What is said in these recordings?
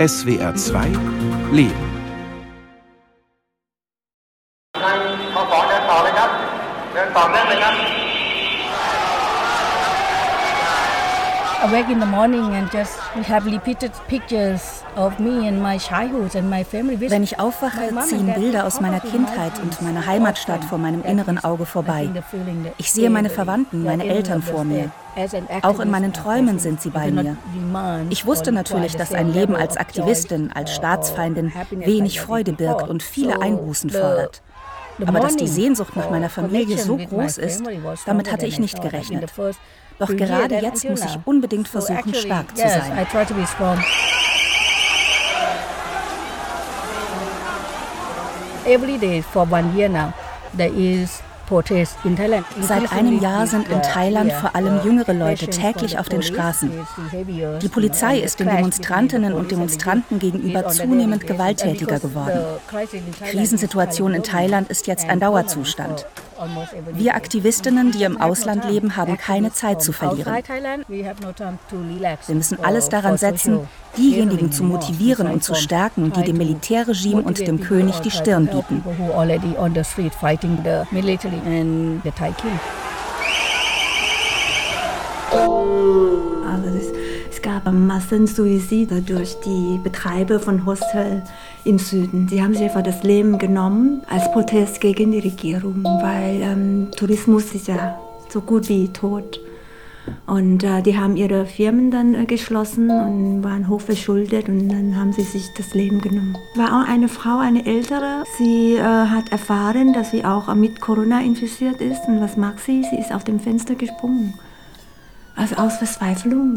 SWR 2 Leben. Awake in the morning and just have repeated pictures of me and my childhood and my family. Wenn ich aufwache, ziehen Bilder aus meiner Kindheit und meiner Heimatstadt vor meinem inneren Auge vorbei. Ich sehe meine Verwandten, meine Eltern vor mir. Auch in meinen Träumen sind sie bei mir. Ich wusste natürlich, dass ein Leben als Aktivistin, als Staatsfeindin wenig Freude birgt und viele Einbußen fordert. Aber dass die Sehnsucht nach meiner Familie so groß ist, damit hatte ich nicht gerechnet. Doch gerade jetzt muss ich unbedingt versuchen, stark zu sein. Every day for one year now, there is Seit einem Jahr sind in Thailand vor allem jüngere Leute täglich auf den Straßen. Die Polizei ist den Demonstrantinnen und Demonstranten gegenüber zunehmend gewalttätiger geworden. Die Krisensituation in Thailand ist jetzt ein Dauerzustand. Wir Aktivistinnen, die im Ausland leben, haben keine Zeit zu verlieren. Wir müssen alles daran setzen, diejenigen zu motivieren und zu stärken, die dem Militärregime und dem König die Stirn bieten. Das, es gab Massensuizide durch die Betreiber von Hostel im Süden. Sie haben sich einfach das Leben genommen als Protest gegen die Regierung, weil ähm, Tourismus ist ja so gut wie tot. Und äh, die haben ihre Firmen dann äh, geschlossen und waren hochverschuldet und dann haben sie sich das Leben genommen. War auch eine Frau, eine ältere. Sie äh, hat erfahren, dass sie auch mit Corona infiziert ist. Und was macht sie? Sie ist auf dem Fenster gesprungen. Also aus Verzweiflung.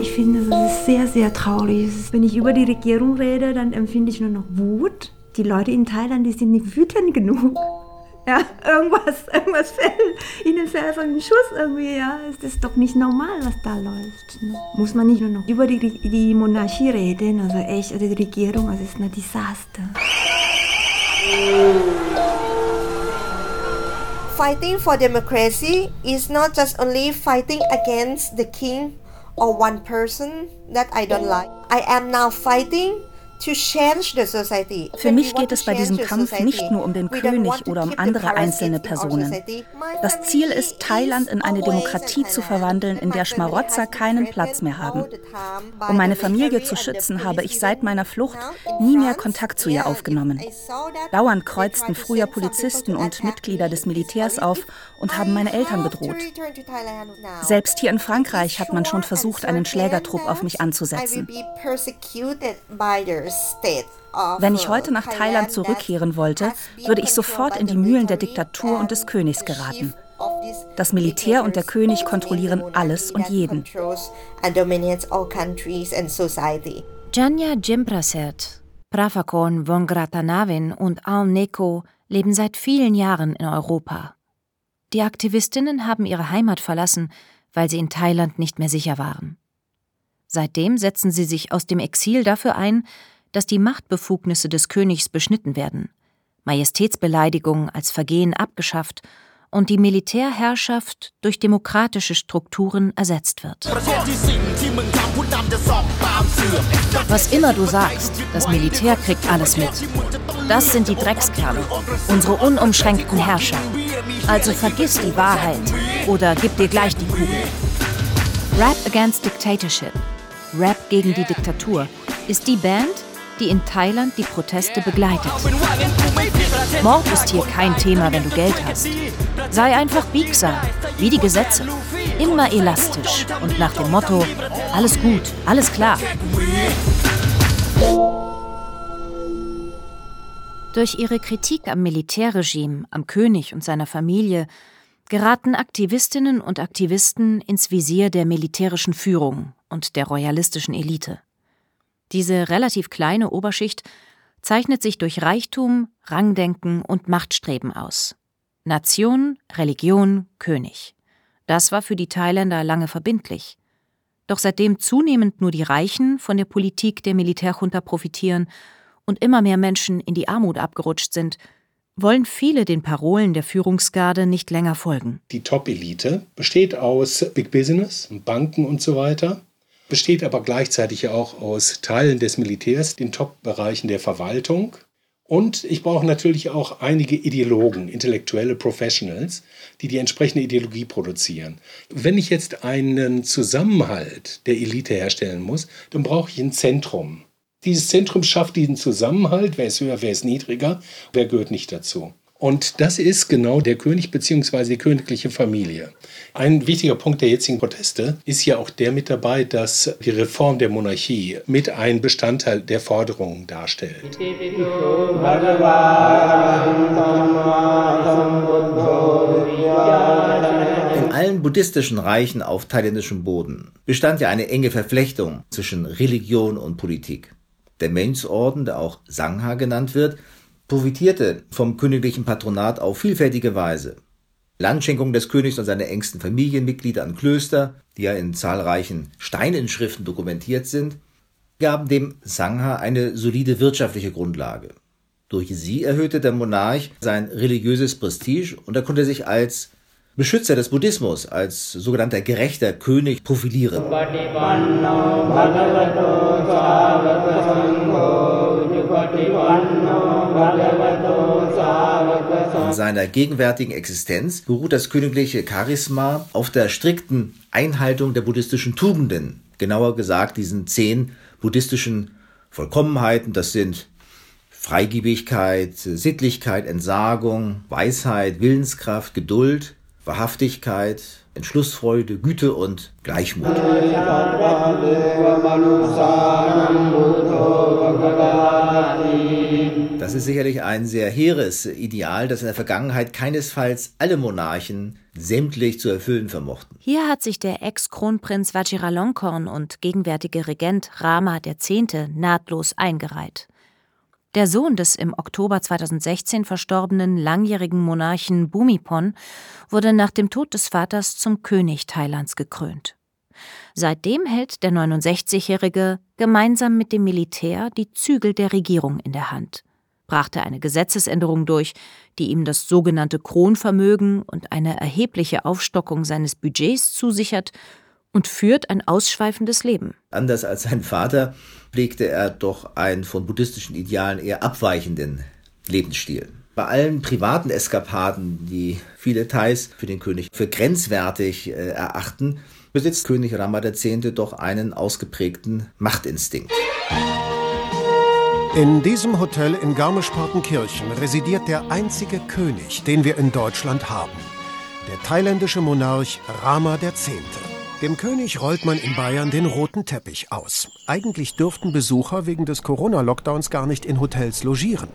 Ich finde, das ist sehr, sehr traurig. Wenn ich über die Regierung rede, dann empfinde ich nur noch Wut. Die Leute in Thailand, die sind nicht wütend genug. Ja, irgendwas, irgendwas fällt, ihnen fällt so ein Schuss irgendwie, ja. Es ist doch nicht normal, was da läuft. Ne? Muss man nicht nur noch über die, die Monarchie reden, also echt, also die Regierung, also ist ein Desaster. Fighting for democracy is not just only fighting against the king or one person that I don't like. I am now fighting für mich geht es bei diesem Kampf nicht nur um den König oder um andere einzelne Personen. Das Ziel ist, Thailand in eine Demokratie zu verwandeln, in der Schmarotzer keinen Platz mehr haben. Um meine Familie zu schützen, habe ich seit meiner Flucht nie mehr Kontakt zu ihr aufgenommen. Dauernd kreuzten früher Polizisten und Mitglieder des Militärs auf und haben meine Eltern bedroht. Selbst hier in Frankreich hat man schon versucht, einen Schlägertrupp auf mich anzusetzen. Wenn ich heute nach Thailand zurückkehren wollte, würde ich sofort in die Mühlen der Diktatur und des Königs geraten. Das Militär und der König kontrollieren alles und jeden. Janya Jimpraset, Pravakon Vongratanavin und Aum Neko leben seit vielen Jahren in Europa. Die Aktivistinnen haben ihre Heimat verlassen, weil sie in Thailand nicht mehr sicher waren. Seitdem setzen sie sich aus dem Exil dafür ein, dass die Machtbefugnisse des Königs beschnitten werden, Majestätsbeleidigung als Vergehen abgeschafft und die Militärherrschaft durch demokratische Strukturen ersetzt wird. Was immer du sagst, das Militär kriegt alles mit. Das sind die Dreckskerle, unsere unumschränkten Herrscher. Also vergiss die Wahrheit oder gib dir gleich die Kugel. Rap Against Dictatorship, Rap gegen die Diktatur, ist die Band, die in Thailand die Proteste begleitet. Mord ist hier kein Thema, wenn du Geld hast. Sei einfach biegsam, wie die Gesetze. Immer elastisch und nach dem Motto, alles gut, alles klar. Durch ihre Kritik am Militärregime, am König und seiner Familie geraten Aktivistinnen und Aktivisten ins Visier der militärischen Führung und der royalistischen Elite. Diese relativ kleine Oberschicht zeichnet sich durch Reichtum, Rangdenken und Machtstreben aus. Nation, Religion, König. Das war für die Thailänder lange verbindlich. Doch seitdem zunehmend nur die Reichen von der Politik der Militärjunta profitieren und immer mehr Menschen in die Armut abgerutscht sind, wollen viele den Parolen der Führungsgarde nicht länger folgen. Die Top-Elite besteht aus Big Business, Banken und so weiter besteht aber gleichzeitig auch aus Teilen des Militärs, den Top-Bereichen der Verwaltung. Und ich brauche natürlich auch einige Ideologen, intellektuelle Professionals, die die entsprechende Ideologie produzieren. Wenn ich jetzt einen Zusammenhalt der Elite herstellen muss, dann brauche ich ein Zentrum. Dieses Zentrum schafft diesen Zusammenhalt. Wer ist höher, wer ist niedriger, wer gehört nicht dazu. Und das ist genau der König bzw. die königliche Familie. Ein wichtiger Punkt der jetzigen Proteste ist ja auch der mit dabei, dass die Reform der Monarchie mit ein Bestandteil der Forderungen darstellt. In allen buddhistischen Reichen auf thailändischem Boden bestand ja eine enge Verflechtung zwischen Religion und Politik. Der Mönchsorden, der auch Sangha genannt wird, profitierte vom königlichen Patronat auf vielfältige Weise. Landschenkung des Königs und seiner engsten Familienmitglieder an Klöster, die ja in zahlreichen Steininschriften dokumentiert sind, gaben dem Sangha eine solide wirtschaftliche Grundlage. Durch sie erhöhte der Monarch sein religiöses Prestige und er konnte sich als Beschützer des Buddhismus, als sogenannter gerechter König profilieren. In seiner gegenwärtigen Existenz beruht das königliche Charisma auf der strikten Einhaltung der buddhistischen Tugenden, genauer gesagt diesen zehn buddhistischen Vollkommenheiten, das sind Freigebigkeit, Sittlichkeit, Entsagung, Weisheit, Willenskraft, Geduld, Wahrhaftigkeit, Entschlussfreude, Güte und Gleichmut. Das ist sicherlich ein sehr hehres Ideal, das in der Vergangenheit keinesfalls alle Monarchen sämtlich zu erfüllen vermochten. Hier hat sich der Ex-Kronprinz Vajiralongkorn und gegenwärtige Regent Rama X. nahtlos eingereiht. Der Sohn des im Oktober 2016 verstorbenen langjährigen Monarchen Bhumipon wurde nach dem Tod des Vaters zum König Thailands gekrönt. Seitdem hält der 69-Jährige gemeinsam mit dem Militär die Zügel der Regierung in der Hand, brachte eine Gesetzesänderung durch, die ihm das sogenannte Kronvermögen und eine erhebliche Aufstockung seines Budgets zusichert und führt ein ausschweifendes Leben. Anders als sein Vater pflegte er doch einen von buddhistischen Idealen eher abweichenden Lebensstil. Bei allen privaten Eskapaden, die viele Thais für den König für grenzwertig äh, erachten, besitzt König Rama X. doch einen ausgeprägten Machtinstinkt. In diesem Hotel in Garmisch-Partenkirchen residiert der einzige König, den wir in Deutschland haben. Der thailändische Monarch Rama X. Dem König rollt man in Bayern den roten Teppich aus. Eigentlich dürften Besucher wegen des Corona-Lockdowns gar nicht in Hotels logieren.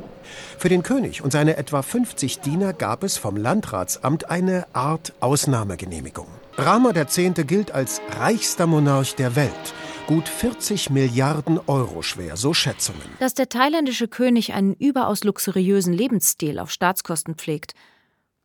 Für den König und seine etwa 50 Diener gab es vom Landratsamt eine Art Ausnahmegenehmigung. Rama X. gilt als reichster Monarch der Welt. Gut 40 Milliarden Euro schwer, so Schätzungen. Dass der thailändische König einen überaus luxuriösen Lebensstil auf Staatskosten pflegt,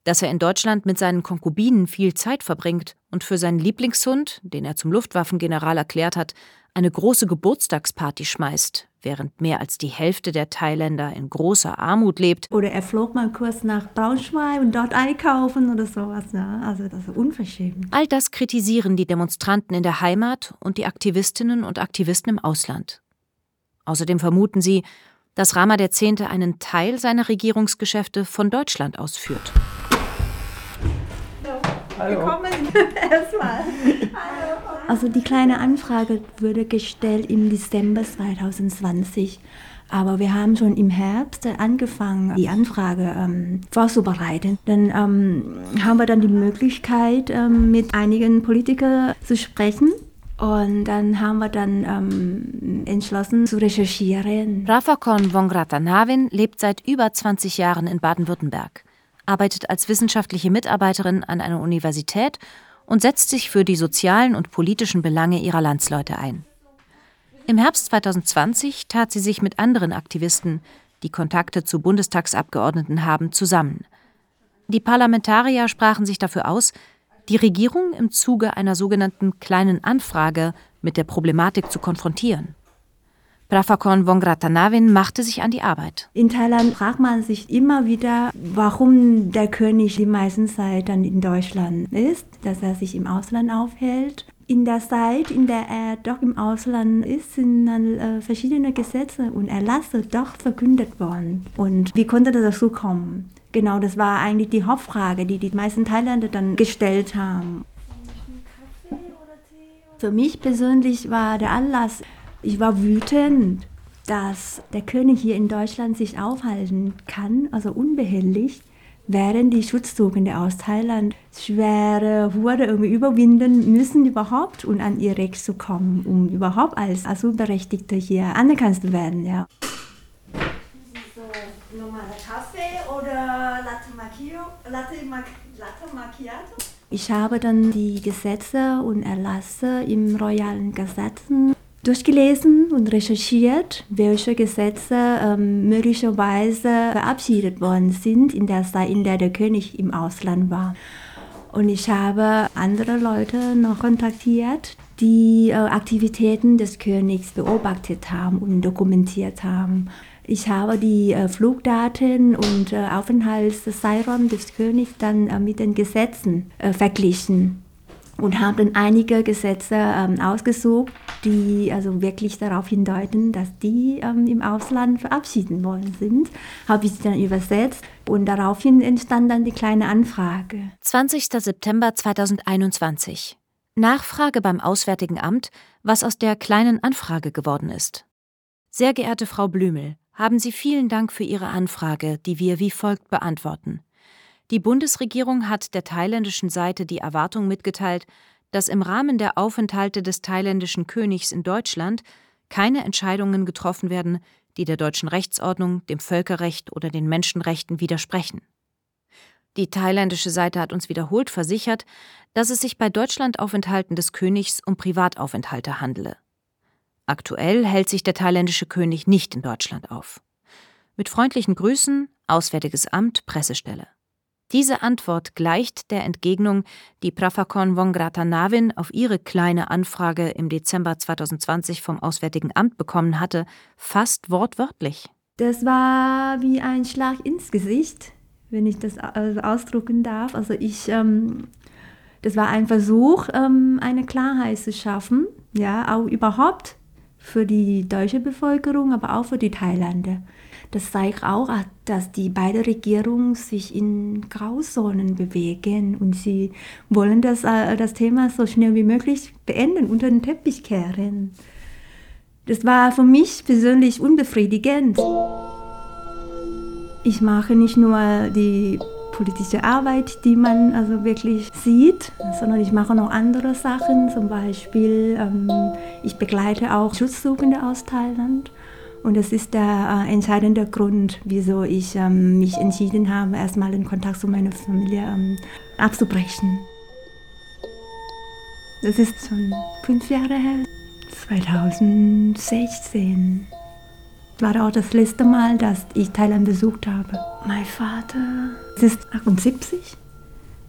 dass er in Deutschland mit seinen Konkubinen viel Zeit verbringt und für seinen Lieblingshund, den er zum Luftwaffengeneral erklärt hat, eine große Geburtstagsparty schmeißt, während mehr als die Hälfte der Thailänder in großer Armut lebt. Oder er flog mal kurz nach Braunschweig und dort einkaufen oder sowas. Ja. Also das ist unverschämt. All das kritisieren die Demonstranten in der Heimat und die Aktivistinnen und Aktivisten im Ausland. Außerdem vermuten sie, dass Rama X. einen Teil seiner Regierungsgeschäfte von Deutschland ausführt. Hallo. Willkommen. Erstmal. Also die kleine Anfrage wurde gestellt im Dezember 2020. Aber wir haben schon im Herbst angefangen, die Anfrage ähm, vorzubereiten. Dann ähm, haben wir dann die Möglichkeit, ähm, mit einigen Politikern zu sprechen. Und dann haben wir dann ähm, entschlossen zu recherchieren. Rafakon Wongratanavin lebt seit über 20 Jahren in Baden-Württemberg arbeitet als wissenschaftliche Mitarbeiterin an einer Universität und setzt sich für die sozialen und politischen Belange ihrer Landsleute ein. Im Herbst 2020 tat sie sich mit anderen Aktivisten, die Kontakte zu Bundestagsabgeordneten haben, zusammen. Die Parlamentarier sprachen sich dafür aus, die Regierung im Zuge einer sogenannten kleinen Anfrage mit der Problematik zu konfrontieren. Prafakon Wongrattanavin machte sich an die Arbeit. In Thailand fragt man sich immer wieder, warum der König die meiste Zeit dann in Deutschland ist, dass er sich im Ausland aufhält. in der Zeit, in der er doch im Ausland ist, sind dann äh, verschiedene Gesetze und Erlasse doch verkündet worden. Und wie konnte das dazu kommen? Genau, das war eigentlich die Hauptfrage, die die meisten Thailänder dann gestellt haben. Für mich persönlich war der Anlass, ich war wütend, dass der König hier in Deutschland sich aufhalten kann, also unbehelligt, während die Schutzsuchende aus Thailand schwere Hürde irgendwie überwinden müssen überhaupt, um an ihr Recht zu kommen, um überhaupt als Asylberechtigte hier anerkannt zu werden. Ja. So, normale Kaffee oder Latte Macchiato? Latte, Mac Latte Macchiato? Ich habe dann die Gesetze und Erlasse im Royalen Gesetzen durchgelesen und recherchiert, welche Gesetze ähm, möglicherweise verabschiedet worden sind in der Zeit, in der der König im Ausland war. Und ich habe andere Leute noch kontaktiert, die äh, Aktivitäten des Königs beobachtet haben und dokumentiert haben. Ich habe die äh, Flugdaten und äh, Aufenthaltszeitraum des Königs dann äh, mit den Gesetzen äh, verglichen und haben dann einige Gesetze ähm, ausgesucht, die also wirklich darauf hindeuten, dass die ähm, im Ausland verabschieden worden sind. Habe ich sie dann übersetzt und daraufhin entstand dann die kleine Anfrage. 20. September 2021. Nachfrage beim Auswärtigen Amt, was aus der kleinen Anfrage geworden ist. Sehr geehrte Frau Blümel, haben Sie vielen Dank für Ihre Anfrage, die wir wie folgt beantworten. Die Bundesregierung hat der thailändischen Seite die Erwartung mitgeteilt, dass im Rahmen der Aufenthalte des thailändischen Königs in Deutschland keine Entscheidungen getroffen werden, die der deutschen Rechtsordnung, dem Völkerrecht oder den Menschenrechten widersprechen. Die thailändische Seite hat uns wiederholt versichert, dass es sich bei Deutschlandaufenthalten des Königs um Privataufenthalte handele. Aktuell hält sich der thailändische König nicht in Deutschland auf. Mit freundlichen Grüßen, Auswärtiges Amt, Pressestelle. Diese Antwort gleicht der Entgegnung, die Prafakon Wongratanaven auf ihre kleine Anfrage im Dezember 2020 vom Auswärtigen Amt bekommen hatte, fast wortwörtlich. Das war wie ein Schlag ins Gesicht, wenn ich das ausdrucken darf. Also ich, ähm, das war ein Versuch, ähm, eine Klarheit zu schaffen, ja, auch überhaupt für die deutsche Bevölkerung, aber auch für die Thailänder. Das zeigt auch, dass die beiden Regierungen sich in Grauzonen bewegen und sie wollen das, äh, das Thema so schnell wie möglich beenden, unter den Teppich kehren. Das war für mich persönlich unbefriedigend. Ich mache nicht nur die politische Arbeit, die man also wirklich sieht, sondern ich mache noch andere Sachen. Zum Beispiel, ähm, ich begleite auch Schutzsuchende aus Thailand. Und das ist der äh, entscheidende Grund, wieso ich ähm, mich entschieden habe, erstmal den Kontakt zu meiner Familie ähm, abzubrechen. Das ist schon fünf Jahre her, 2016 war auch das letzte Mal, dass ich Thailand besucht habe. Mein Vater ist 78,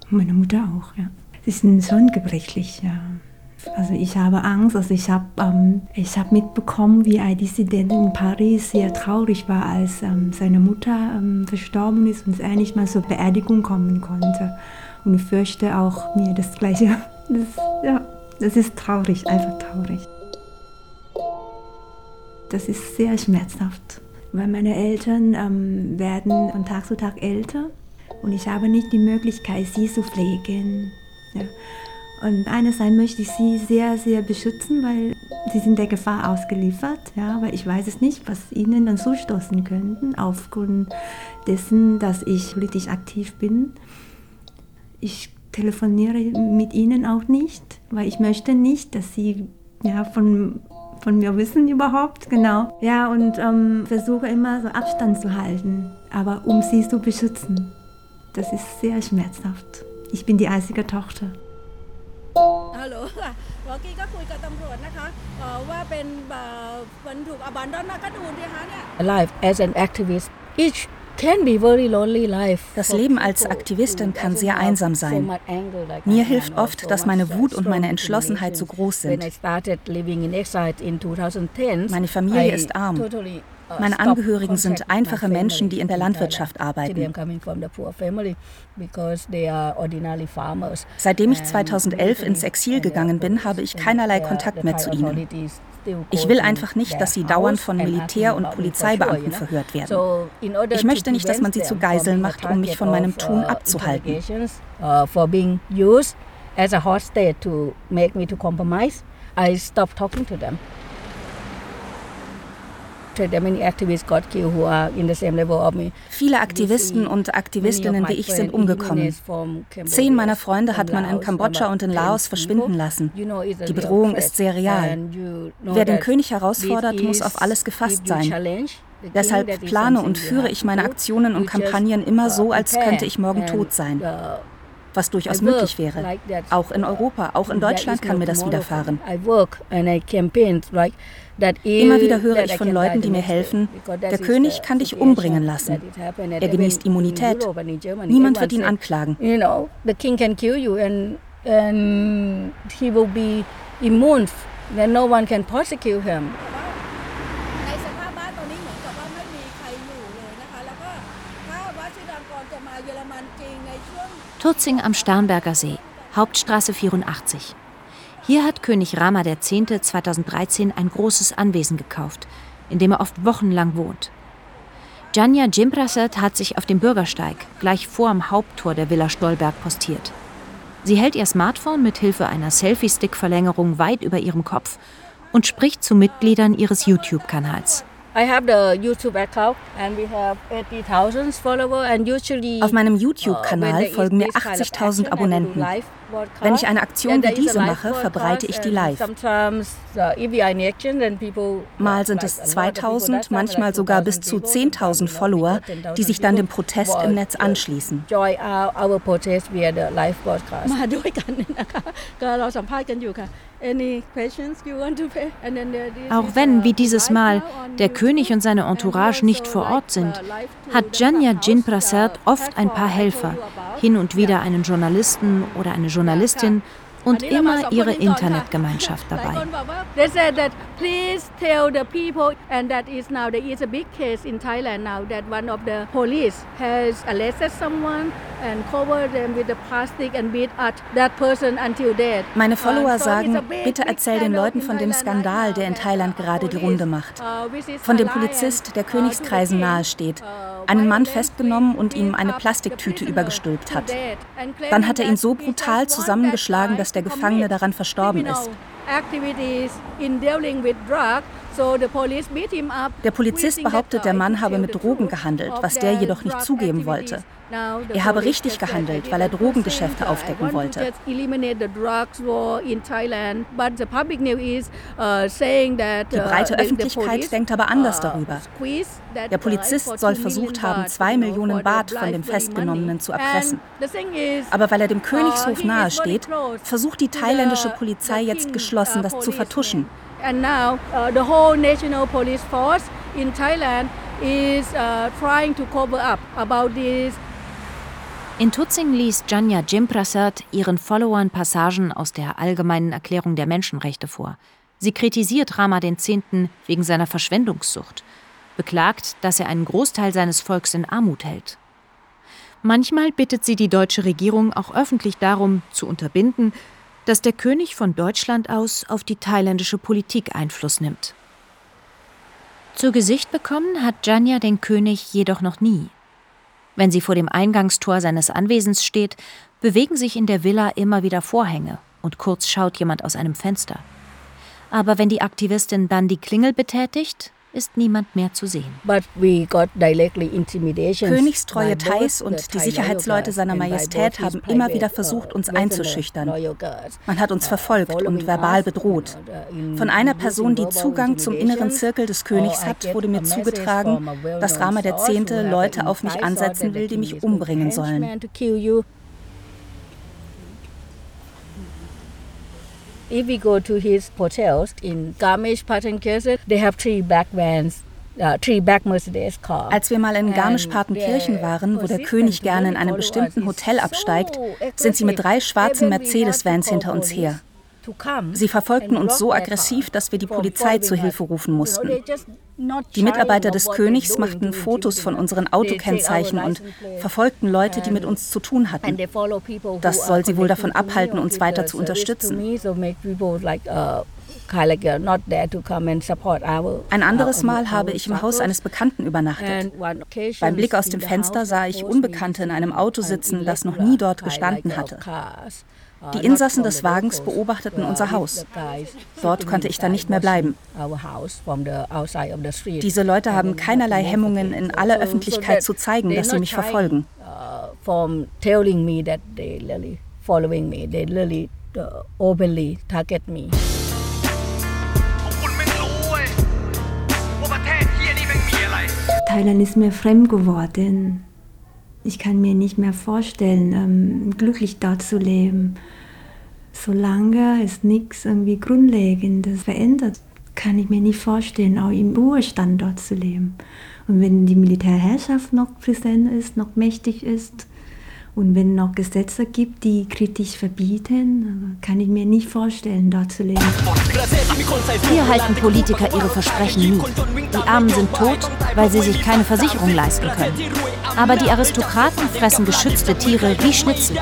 meine Mutter auch, ja. Sie sind schon gebrechlich, ja. Also ich habe Angst, also ich habe ähm, hab mitbekommen, wie ein Dissident in Paris sehr traurig war, als ähm, seine Mutter ähm, verstorben ist und er nicht mal zur Beerdigung kommen konnte. Und ich fürchte auch mir das Gleiche. Das, ja, das ist traurig, einfach traurig. Das ist sehr schmerzhaft, weil meine Eltern ähm, werden von Tag zu Tag älter und ich habe nicht die Möglichkeit, sie zu pflegen. Ja. Und einerseits möchte ich sie sehr, sehr beschützen, weil sie sind der Gefahr ausgeliefert. Ja, aber ich weiß es nicht, was ihnen dann zustoßen könnten, aufgrund dessen, dass ich politisch aktiv bin. Ich telefoniere mit ihnen auch nicht, weil ich möchte nicht, dass sie ja, von, von mir wissen überhaupt, genau. Ja, und ähm, versuche immer so Abstand zu halten, aber um sie zu beschützen. Das ist sehr schmerzhaft. Ich bin die einzige Tochter. ฮัลโหลค่ะเมื่อกี้ก็คุยกับตำรวจนะคะว่าเป็นมันถูกอบันดอนก็ดูดิคะเนี่ย Alive as an activist each Das Leben als Aktivistin kann sehr einsam sein. Mir hilft oft, dass meine Wut und meine Entschlossenheit so groß sind. Meine Familie ist arm. Meine Angehörigen sind einfache Menschen, die in der Landwirtschaft arbeiten. Seitdem ich 2011 ins Exil gegangen bin, habe ich keinerlei Kontakt mehr zu ihnen. Ich will einfach nicht, dass sie dauernd von Militär- und Polizeibeamten verhört werden. Ich möchte nicht, dass man sie zu Geiseln macht, um mich von meinem Tun abzuhalten. as a hostage to make me to compromise, I stopped talking to them. Viele Aktivisten und Aktivistinnen wie ich sind umgekommen. Zehn meiner Freunde hat man in Kambodscha und in Laos verschwinden lassen. Die Bedrohung ist sehr real. Wer den König herausfordert, muss auf alles gefasst sein. Deshalb plane und führe ich meine Aktionen und Kampagnen immer so, als könnte ich morgen tot sein was durchaus möglich wäre. Auch in Europa, auch in Deutschland kann mir das widerfahren. Immer wieder höre ich von Leuten, die mir helfen, der König kann dich umbringen lassen. Er genießt Immunität. Niemand wird ihn anklagen. and he will be immune. Then no one can prosecute him. Turzing am Starnberger See, Hauptstraße 84. Hier hat König Rama X. 2013 ein großes Anwesen gekauft, in dem er oft wochenlang wohnt. Janja Jimprasert hat sich auf dem Bürgersteig gleich vor am Haupttor der Villa Stolberg postiert. Sie hält ihr Smartphone mit Hilfe einer Selfie-Stick-Verlängerung weit über ihrem Kopf und spricht zu Mitgliedern ihres YouTube-Kanals. I have the YouTube account and we have 80,000 followers and usually Auf meinem uh, YouTube-Kanal folgen mir 80.000 Abonnenten. Wenn ich eine Aktion wie diese mache, verbreite ich die live. Mal sind es 2000, manchmal sogar bis zu 10.000 Follower, die sich dann dem Protest im Netz anschließen. Auch wenn, wie dieses Mal, der König und seine Entourage nicht vor Ort sind, hat Janya Jin Prasert oft ein paar Helfer, hin und wieder einen Journalisten oder eine Journalistin und immer ihre Internetgemeinschaft dabei. Meine Follower sagen, bitte erzähl den Leuten von dem Skandal, der in Thailand gerade die Runde macht. Uh, von dem Polizist, der uh, Königskreisen nahesteht, uh, einen Mann festgenommen und ihm eine Plastiktüte übergestülpt hat. Dann hat er ihn so brutal zusammengeschlagen, dass der Gefangene daran verstorben ist. Der Polizist behauptet, der Mann habe mit Drogen gehandelt, was der jedoch nicht zugeben wollte. Er habe richtig gehandelt, weil er Drogengeschäfte aufdecken wollte. Die breite Öffentlichkeit denkt aber anders darüber. Der Polizist soll versucht haben, zwei Millionen Baht von dem Festgenommenen zu erpressen. Aber weil er dem Königshof nahesteht, versucht die thailändische Polizei jetzt geschlossen, das zu vertuschen. And now uh, the whole national police force in Thailand is uh, trying to cover up about this in Tutzing liest Janja Jimprasert ihren Followern Passagen aus der Allgemeinen Erklärung der Menschenrechte vor. Sie kritisiert Rama X. wegen seiner Verschwendungssucht, beklagt, dass er einen Großteil seines Volks in Armut hält. Manchmal bittet sie die deutsche Regierung auch öffentlich darum, zu unterbinden, dass der König von Deutschland aus auf die thailändische Politik Einfluss nimmt. Zu Gesicht bekommen hat Janja den König jedoch noch nie. Wenn sie vor dem Eingangstor seines Anwesens steht, bewegen sich in der Villa immer wieder Vorhänge und kurz schaut jemand aus einem Fenster. Aber wenn die Aktivistin dann die Klingel betätigt, ist niemand mehr zu sehen. Königstreue Thais und die Sicherheitsleute seiner Majestät haben immer wieder versucht, uns einzuschüchtern. Man hat uns verfolgt und verbal bedroht. Von einer Person, die Zugang zum inneren Zirkel des Königs hat, wurde mir zugetragen, dass Rama X. Leute auf mich ansetzen will, die mich umbringen sollen. If we go to his hotels in Garmisch, Partenkirchen, they have three black vans. Uh, Als wir mal in Garmisch-Partenkirchen waren, wo der König gerne in einem bestimmten Hotel absteigt, sind sie mit drei schwarzen Mercedes-Vans hinter uns her. Sie verfolgten uns so aggressiv, dass wir die Polizei zu Hilfe rufen mussten. Die Mitarbeiter des Königs machten Fotos von unseren Autokennzeichen und verfolgten Leute, die mit uns zu tun hatten. Das soll sie wohl davon abhalten, uns weiter zu unterstützen. Ein anderes Mal habe ich im Haus eines Bekannten übernachtet. Beim Blick aus dem Fenster sah ich Unbekannte in einem Auto sitzen, das noch nie dort gestanden hatte. Die Insassen des Wagens beobachteten unser Haus. Dort konnte ich dann nicht mehr bleiben. Diese Leute haben keinerlei Hemmungen, in aller Öffentlichkeit zu zeigen, dass sie mich verfolgen. Thailand ist mir fremd geworden. Ich kann mir nicht mehr vorstellen, ähm, glücklich dort zu leben. Solange es nichts irgendwie Grundlegendes verändert, kann ich mir nicht vorstellen, auch im Ruhestand dort zu leben. Und wenn die Militärherrschaft noch präsent ist, noch mächtig ist, und wenn es noch Gesetze gibt, die kritisch verbieten, kann ich mir nicht vorstellen, dort zu leben. Hier halten Politiker ihre Versprechen nie. Die Armen sind tot, weil sie sich keine Versicherung leisten können. Aber die Aristokraten fressen geschützte Tiere wie Schnitzel.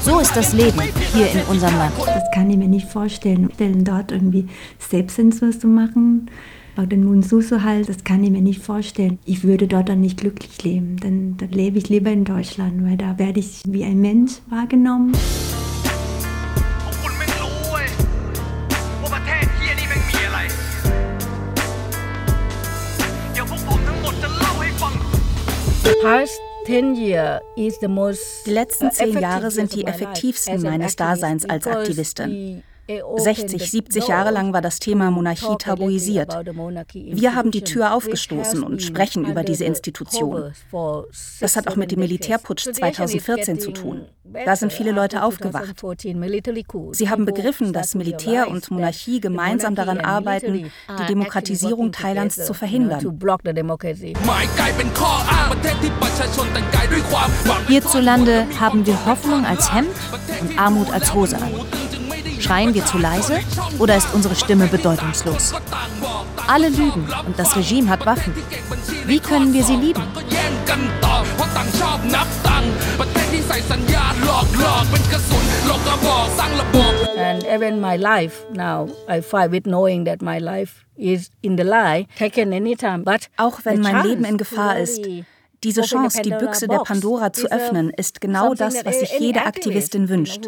So ist das Leben hier in unserem Land. Das kann ich mir nicht vorstellen, dort irgendwie Selbstzensur zu machen. Aber den Munsusu halt, das kann ich mir nicht vorstellen. Ich würde dort dann nicht glücklich leben. Dann, dann lebe ich lieber in Deutschland, weil da werde ich wie ein Mensch wahrgenommen. Die letzten zehn Jahre sind die effektivsten meines Daseins als Aktivistin. 60, 70 Jahre lang war das Thema Monarchie tabuisiert. Wir haben die Tür aufgestoßen und sprechen über diese Institution. Das hat auch mit dem Militärputsch 2014 zu tun. Da sind viele Leute aufgewacht. Sie haben begriffen, dass Militär und Monarchie gemeinsam daran arbeiten, die Demokratisierung Thailands zu verhindern. Hierzulande haben wir Hoffnung als Hemd und Armut als Hose an. Schreien wir zu leise oder ist unsere Stimme bedeutungslos? Alle lügen und das Regime hat Waffen. Wie können wir sie lieben? And even my life now, I fight with knowing that my life is in the lie, taken anytime. But auch wenn mein Leben in Gefahr ist, diese Chance, die Büchse der Pandora zu öffnen, ist genau das, was sich jede Aktivistin wünscht,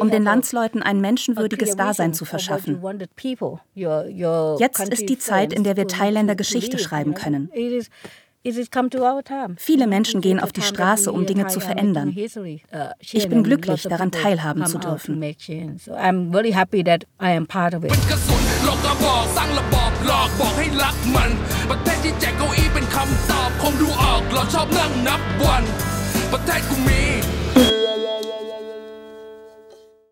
um den Landsleuten ein menschenwürdiges Dasein zu verschaffen. Jetzt ist die Zeit, in der wir Thailänder Geschichte schreiben können. Viele Menschen gehen auf die Straße, um Dinge zu verändern. Ich bin glücklich, daran teilhaben zu dürfen. หลอกบอกให้รักมัน ประเทศที่แจกเก้าอี้เป็นคำตอบคงดูออกเราชอบนั่งนับวัน ประเทศกูมี